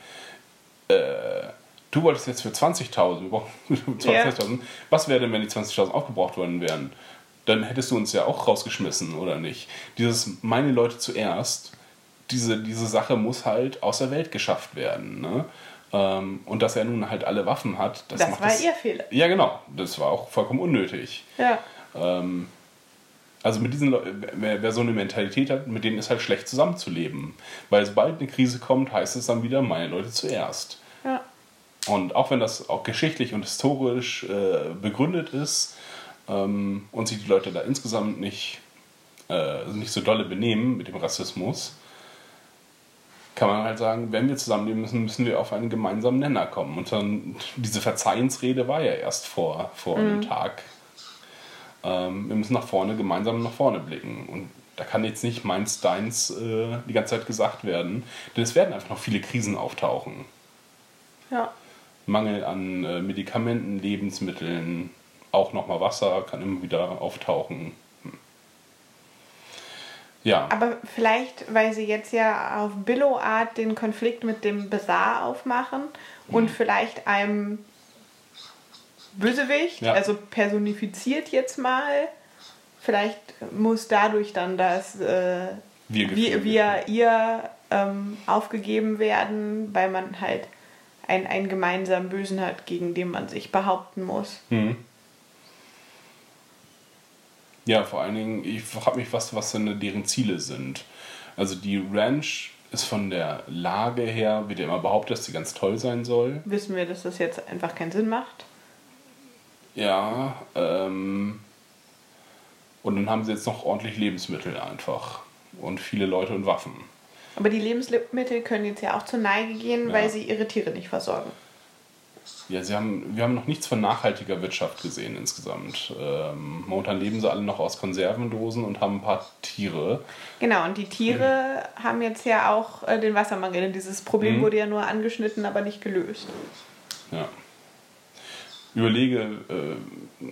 äh, du wolltest jetzt für 20.000, wir brauchen für Ja. 20.000, was wäre denn, wenn die 20.000 aufgebraucht worden wären? Dann hättest du uns ja auch rausgeschmissen, oder nicht? Dieses, meine Leute zuerst, diese, diese Sache muss halt aus der Welt geschafft werden, ne? Ähm, und dass er nun halt alle Waffen hat, das, Das macht war das, ihr Fehler. Ja, genau. Das war auch vollkommen unnötig. Ja. Ähm, also mit diesen Leuten, wer, wer so eine Mentalität hat, mit denen ist halt schlecht zusammenzuleben. Weil sobald eine Krise kommt, heißt es dann wieder, meine Leute zuerst. Und auch wenn das auch geschichtlich und historisch äh, begründet ist ähm, und sich die Leute da insgesamt nicht, äh, nicht so dolle benehmen mit dem Rassismus, kann man halt sagen, wenn wir zusammenleben müssen, müssen wir auf einen gemeinsamen Nenner kommen. Und dann, diese Verzeihensrede war ja erst vor, vor einem Tag. Ähm, wir müssen nach vorne, gemeinsam nach vorne blicken. Und da kann jetzt nicht meins, deins äh, die ganze Zeit gesagt werden, denn es werden einfach noch viele Krisen auftauchen. Ja. Mangel an äh, Medikamenten, Lebensmitteln, auch nochmal Wasser kann immer wieder auftauchen. Hm. Ja, Aber vielleicht, weil sie jetzt ja auf Billow-Art den Konflikt mit dem Besar aufmachen und vielleicht einem Bösewicht, Ja. also personifiziert jetzt mal, vielleicht muss dadurch dann das äh, Wir wir, wir ihr ähm, aufgegeben werden, weil man halt einen, einen gemeinsamen Bösen hat, gegen den man sich behaupten muss. Hm. Ja, vor allen Dingen, ich frage mich, was, was denn deren Ziele sind. Also die Ranch ist von der Lage her, wird ja immer behauptet, dass sie ganz toll sein soll. Wissen wir, dass das jetzt einfach keinen Sinn macht? Ja, ähm, und dann haben sie jetzt noch ordentlich Lebensmittel einfach. Und viele Leute und Waffen. Aber die Lebensmittel können jetzt ja auch zur Neige gehen, Ja. weil sie ihre Tiere nicht versorgen. Ja, sie haben, wir haben noch nichts von nachhaltiger Wirtschaft gesehen insgesamt. Ähm, momentan leben sie alle noch aus Konservendosen und haben ein paar Tiere. Genau, und die Tiere mhm. haben jetzt ja auch äh, den Wassermangel. Dieses Problem mhm. wurde ja nur angeschnitten, aber nicht gelöst. Ja. Überlege, äh,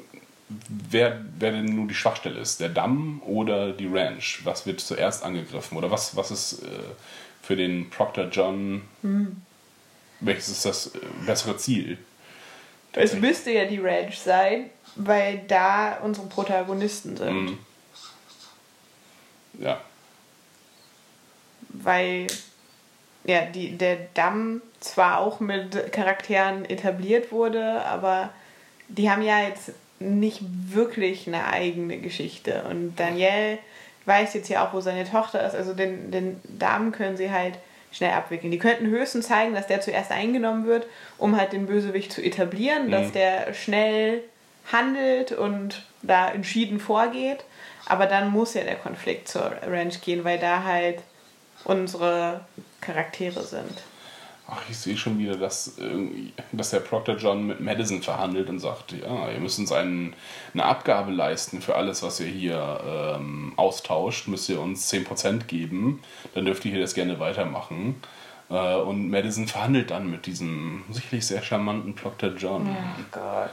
wer, wer denn nun die Schwachstelle ist. Der Damm oder die Ranch? Was wird zuerst angegriffen? Oder was, was ist äh, für den Proctor John, mhm. welches ist das äh, bessere Ziel? Es müsste ja die Ranch sein, weil da unsere Protagonisten sind. Mhm. Ja. Weil ja, die, der Damm zwar auch mit Charakteren etabliert wurde, aber die haben ja jetzt nicht wirklich eine eigene Geschichte. Und Daniel weiß jetzt ja auch, wo seine Tochter ist. Also den, den Damen können sie halt schnell abwickeln. Die könnten höchstens zeigen, dass der zuerst eingenommen wird, um halt den Bösewicht zu etablieren, mhm. dass der schnell handelt und da entschieden vorgeht. Aber dann muss ja der Konflikt zur Ranch gehen, weil da halt unsere Charaktere sind. Ach, ich sehe schon wieder, dass, dass der Proctor John mit Madison verhandelt und sagt, ja, ihr müsst uns einen, eine Abgabe leisten für alles, was ihr hier ähm, austauscht, müsst ihr uns 10% geben, dann dürft ihr hier das gerne weitermachen. Äh, und Madison verhandelt dann mit diesem sicherlich sehr charmanten Proctor John. Oh Gott.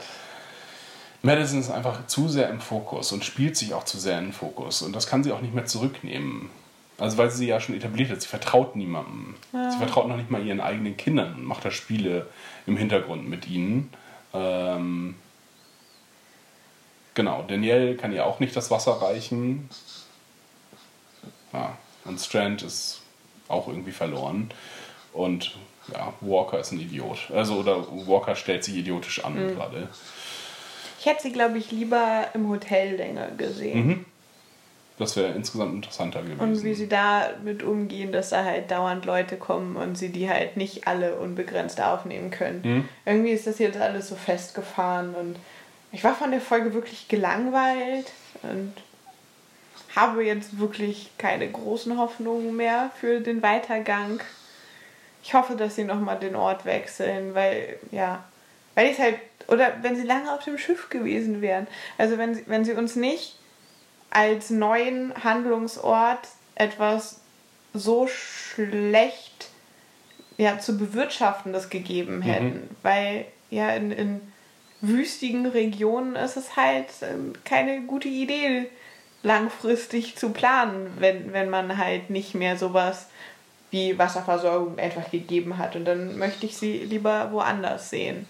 Madison ist einfach zu sehr im Fokus und spielt sich auch zu sehr in den Fokus und das kann sie auch nicht mehr zurücknehmen. Also weil sie ja schon etabliert hat, sie vertraut niemandem. Ja. Sie vertraut noch nicht mal ihren eigenen Kindern und macht da Spiele im Hintergrund mit ihnen. Ähm, genau, Danielle kann ihr auch nicht das Wasser reichen. Ja, und Strand ist auch irgendwie verloren. Und ja, Walker ist ein Idiot. Also, oder Walker stellt sich idiotisch an mhm. gerade. Ich hätte sie, glaube ich, lieber im Hotel länger gesehen. Mhm. Das wäre insgesamt interessanter gewesen. Und wie sie damit umgehen, dass da halt dauernd Leute kommen und sie die halt nicht alle unbegrenzt aufnehmen können. Mhm. Irgendwie ist das jetzt alles so festgefahren und ich war von der Folge wirklich gelangweilt und habe jetzt wirklich keine großen Hoffnungen mehr für den Weitergang. Ich hoffe, dass sie nochmal den Ort wechseln, weil, ja, weil ich halt, oder wenn sie lange auf dem Schiff gewesen wären. Also wenn sie, wenn sie uns nicht als neuen Handlungsort etwas so schlecht ja, zu bewirtschaften das gegeben mhm. hätten. Mhm. Weil ja in, in wüstigen Regionen ist es halt ähm, keine gute Idee, langfristig zu planen, wenn, wenn man halt nicht mehr sowas wie Wasserversorgung einfach gegeben hat. Und dann möchte ich sie lieber woanders sehen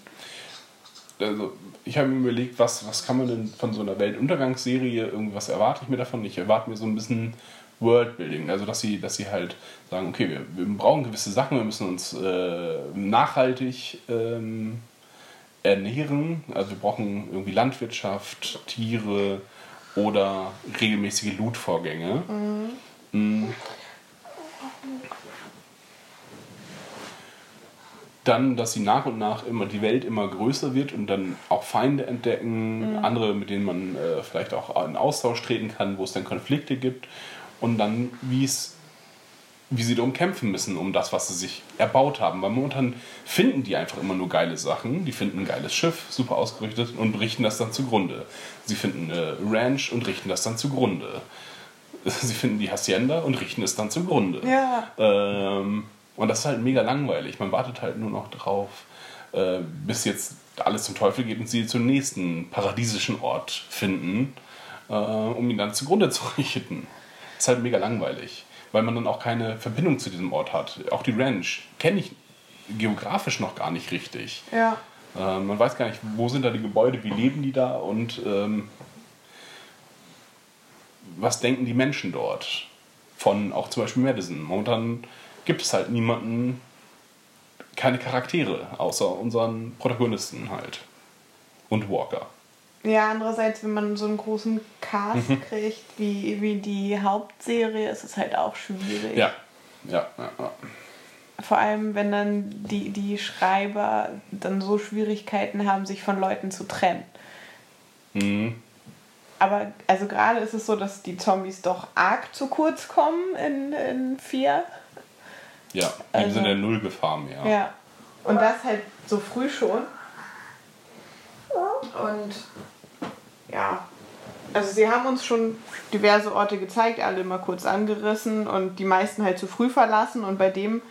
also ich habe mir überlegt, was, was kann man denn von so einer Weltuntergangsserie, irgendwas erwarte ich mir davon? Ich erwarte mir so ein bisschen Worldbuilding, also dass sie, dass sie halt sagen, okay, wir, wir brauchen gewisse Sachen, wir müssen uns äh, nachhaltig ähm, ernähren, also wir brauchen irgendwie Landwirtschaft, Tiere oder regelmäßige Loot-Vorgänge. Mhm. Mhm. Dann, dass sie nach und nach immer die Welt immer größer wird und dann auch Feinde entdecken, mhm. andere, mit denen man äh, vielleicht auch in Austausch treten kann, wo es dann Konflikte gibt und dann, wie es wie sie darum kämpfen müssen, um das, was sie sich erbaut haben. Weil momentan finden die einfach immer nur geile Sachen. Die finden ein geiles Schiff, super ausgerichtet und richten das dann zugrunde. Sie finden eine Ranch und richten das dann zugrunde. Sie finden die Hacienda und richten es dann zugrunde. Ja. Ähm, und das ist halt mega langweilig. Man wartet halt nur noch drauf, äh, bis jetzt alles zum Teufel geht und sie zum nächsten paradiesischen Ort finden, äh, um ihn dann zugrunde zu richten. Das ist halt mega langweilig, weil man dann auch keine Verbindung zu diesem Ort hat. Auch die Ranch kenne ich geografisch noch gar nicht richtig. Ja. Äh, man weiß gar nicht, wo sind da die Gebäude, wie leben die da und ähm, was denken die Menschen dort. Von auch zum Beispiel Madison. Momentan gibt es halt niemanden, keine Charaktere, außer unseren Protagonisten halt. Und Walker. Ja, andererseits, wenn man so einen großen Cast mhm. kriegt, wie, wie die Hauptserie, ist es halt auch schwierig. Ja. Ja, ja, ja. Vor allem, wenn dann die, die Schreiber dann so Schwierigkeiten haben, sich von Leuten zu trennen. Mhm. Aber also gerade ist es so, dass die Zombies doch arg zu kurz kommen in, in vier. Ja, im also, Sinne der Nullgefahr mehr. Ja. Und das halt so früh schon. Und ja, also sie haben uns schon diverse Orte gezeigt, alle mal kurz angerissen und die meisten halt zu früh verlassen. Und bei dem,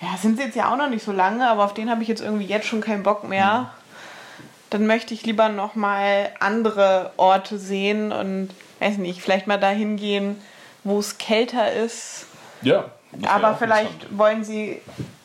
ja, sind sie jetzt ja auch noch nicht so lange, aber auf den habe ich jetzt irgendwie jetzt schon keinen Bock mehr. Dann möchte ich lieber noch mal andere Orte sehen und weiß nicht, vielleicht mal dahin gehen, wo es kälter ist. Ja. Aber vielleicht wollen sie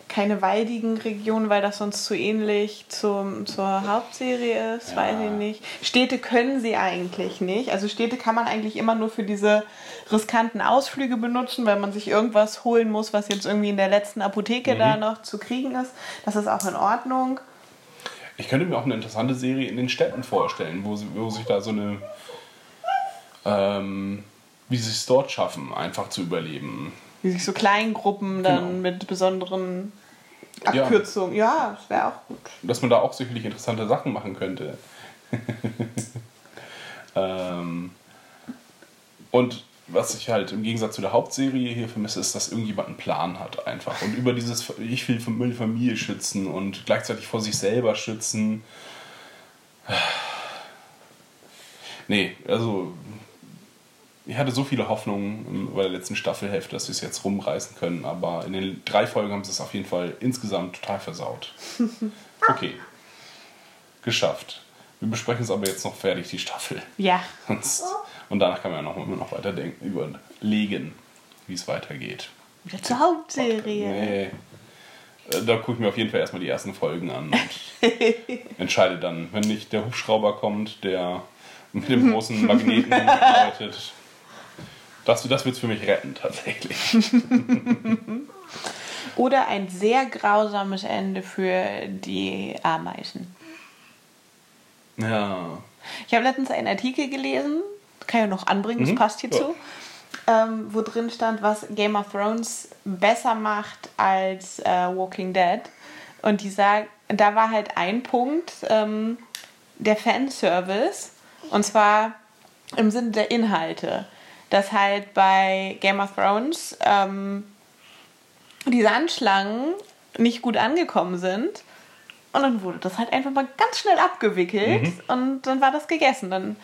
keine waldigen Regionen, weil das sonst zu ähnlich zum, zur Hauptserie ist, Ja. weiß ich nicht. Städte können sie eigentlich nicht. Also Städte kann man eigentlich immer nur für diese riskanten Ausflüge benutzen, weil man sich irgendwas holen muss, was jetzt irgendwie in der letzten Apotheke Mhm. da noch zu kriegen ist. Das ist auch in Ordnung. Ich könnte mir auch eine interessante Serie in den Städten vorstellen, wo, wo sich da so eine. Ähm, wie sie es dort schaffen, einfach zu überleben. Wie sich so Kleingruppen dann Genau. mit besonderen Ja. Abkürzungen. Ja, das wäre auch gut. Dass man da auch sicherlich interessante Sachen machen könnte. ähm, und was ich halt im Gegensatz zu der Hauptserie hier vermisse, ist, dass irgendjemand einen Plan hat einfach. Und über dieses, ich will Familie schützen und gleichzeitig vor sich selber schützen. Nee, also ich hatte so viele Hoffnungen bei der letzten Staffelhälfte, dass sie es jetzt rumreißen können, aber in den drei Folgen haben sie es auf jeden Fall insgesamt total versaut. Okay. Geschafft. Wir besprechen es aber jetzt noch fertig, die Staffel. Ja. Sonst- Und danach kann man ja noch, immer noch weiter denken, überlegen, wie es weitergeht. Wieder zur Hauptserie. Nee. Äh, Da gucke ich mir auf jeden Fall erstmal die ersten Folgen an und entscheide dann, wenn nicht der Hubschrauber kommt, der mit dem großen Magneten arbeitet. Das, das wird es für mich retten, tatsächlich. Oder ein sehr grausames Ende für die Ameisen. Ja. Ich habe letztens einen Artikel gelesen, kann ich ja noch anbringen, das Mhm. passt hierzu, ähm, wo drin stand, was Game of Thrones besser macht als äh, Walking Dead. Und die sagt, da war halt ein Punkt, ähm, der Fanservice, und zwar im Sinne der Inhalte. Dass halt bei Game of Thrones ähm, die Sandschlangen nicht gut angekommen sind. Und dann wurde das halt einfach mal ganz schnell abgewickelt und dann war das gegessen. Dann,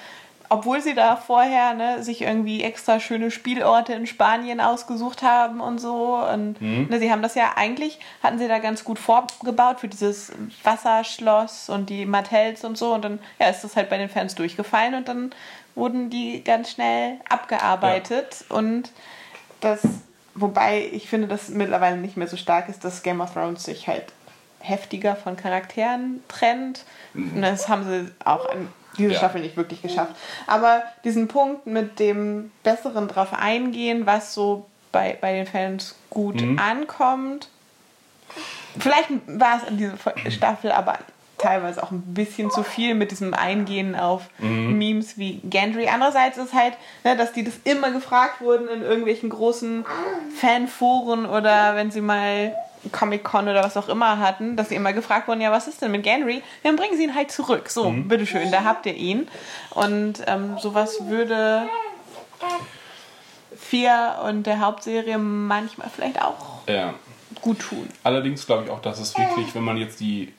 obwohl sie da vorher ne, sich irgendwie extra schöne Spielorte in Spanien ausgesucht haben und so. Und ne, sie haben das ja eigentlich, hatten sie da ganz gut vorgebaut für dieses Wasserschloss und die Martells und so. Und dann ja, ist das halt bei den Fans durchgefallen und dann wurden die ganz schnell abgearbeitet. Und das, wobei ich finde, dass mittlerweile nicht mehr so stark ist, dass Game of Thrones sich halt heftiger von Charakteren trennt. Und das haben sie auch in dieser Ja. Staffel nicht wirklich geschafft. Aber diesen Punkt mit dem Besseren drauf eingehen, was so bei, bei den Fans gut ankommt. Vielleicht war es in dieser Staffel aber teilweise auch ein bisschen zu viel mit diesem Eingehen auf Memes wie Gendry. Andererseits ist halt, ne, dass die das immer gefragt wurden in irgendwelchen großen Fanforen oder wenn sie mal Comic-Con oder was auch immer hatten, dass sie immer gefragt wurden, ja, was ist denn mit Gendry? Dann bringen sie ihn halt zurück. So, bitteschön, da habt ihr ihn. Und ähm, sowas würde Vier und der Hauptserie manchmal vielleicht auch ja. gut tun. Allerdings glaube ich auch, dass es wirklich, wenn man jetzt die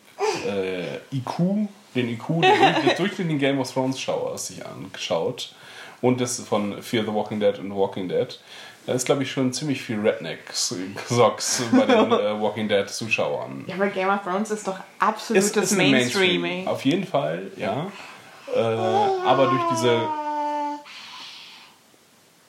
äh, IQ, den IQ des des durchschnittlichen Game of Thrones Schauers sich anschaut und das von Fear the Walking Dead und Walking Dead, da ist glaube ich schon ziemlich viel Redneck-Socks bei den äh, Walking Dead Zuschauern. Ja, aber Game of Thrones ist doch absolutes ein Mainstreaming. Auf jeden Fall, ja. Äh, aber durch diese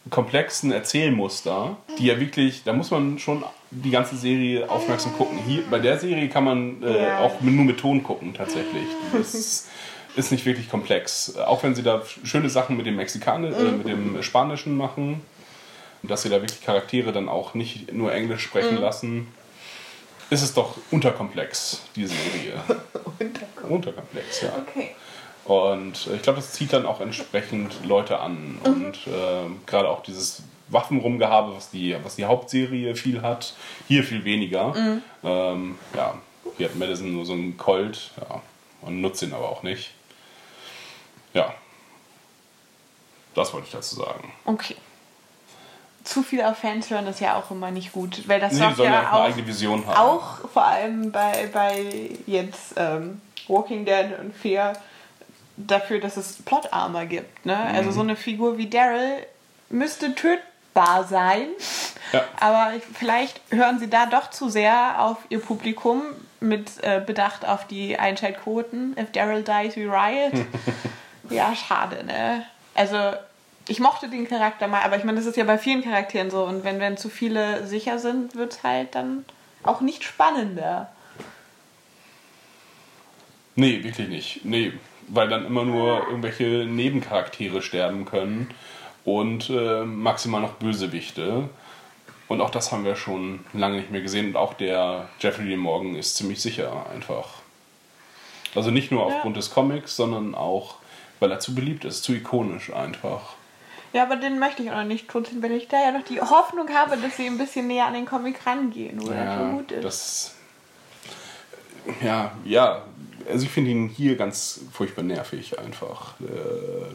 komplexen Erzählmuster, die ja wirklich, da muss man schon die ganze Serie aufmerksam gucken. Hier bei der Serie kann man äh, Ja. auch nur mit Ton gucken tatsächlich. Das ist nicht wirklich komplex. Auch wenn sie da schöne Sachen mit dem Mexikaner, äh, mit dem Spanischen machen, dass sie da wirklich Charaktere dann auch nicht nur Englisch sprechen lassen, ist es doch unterkomplex, die Serie. Unterkomplex, ja. Okay. Und äh, ich glaube, das zieht dann auch entsprechend Leute an. Und ähm, gerade auch dieses Waffenrumgehabe, was die, was die Hauptserie viel hat, hier viel weniger. Ähm, ja, hier hat Madison nur so einen Colt ja, und nutzt ihn aber auch nicht. Ja. Das wollte ich dazu sagen. Okay. Zu viel auf Fans hören ist ja auch immer nicht gut, weil das Nee, sorgt ja auch, eigene Vision haben. auch vor allem bei, bei jetzt ähm, Walking Dead und Fear dafür, dass es Plot-Armor gibt. Ne? Also so eine Figur wie Daryl müsste tötbar sein. Ja. Aber vielleicht hören sie da doch zu sehr auf ihr Publikum mit äh, Bedacht auf die Einschaltquoten. If Daryl dies, we riot. ja, schade, ne? Also, ich mochte den Charakter mal, aber ich meine, das ist ja bei vielen Charakteren so. Und wenn, wenn zu viele sicher sind, wird es halt dann auch nicht spannender. Nee, wirklich nicht. Nee, weil dann immer nur irgendwelche Nebencharaktere sterben können und äh, maximal noch Bösewichte. Und auch das haben wir schon lange nicht mehr gesehen. Und auch der Jeffrey Dean Morgan ist ziemlich sicher einfach. Also nicht nur aufgrund des Comics, sondern auch, weil er zu beliebt ist, zu ikonisch einfach. Ja, aber den möchte ich auch noch nicht totziehen, weil ich da ja noch die Hoffnung habe, dass sie ein bisschen näher an den Comic rangehen, wo er so gut ist. das. Ja, ja. Also ich finde ihn hier ganz furchtbar nervig einfach. Äh,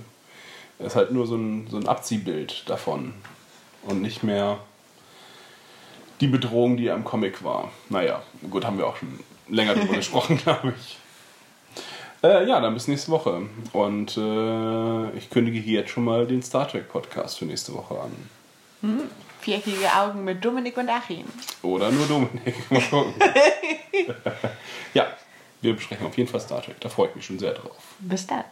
Er ist halt nur so ein, so ein Abziehbild davon. Und nicht mehr die Bedrohung, die er im Comic war. Naja, gut, haben wir auch schon länger drüber gesprochen, glaube ich. Äh, ja, dann bis nächste Woche. Und äh, ich kündige hier jetzt schon mal den Star Trek Podcast für nächste Woche an. Viereckige Augen mit Dominik und Achim. Oder nur Dominik. Mal gucken. ja, wir besprechen auf jeden Fall Star Trek. Da freue ich mich schon sehr drauf. Bis dann.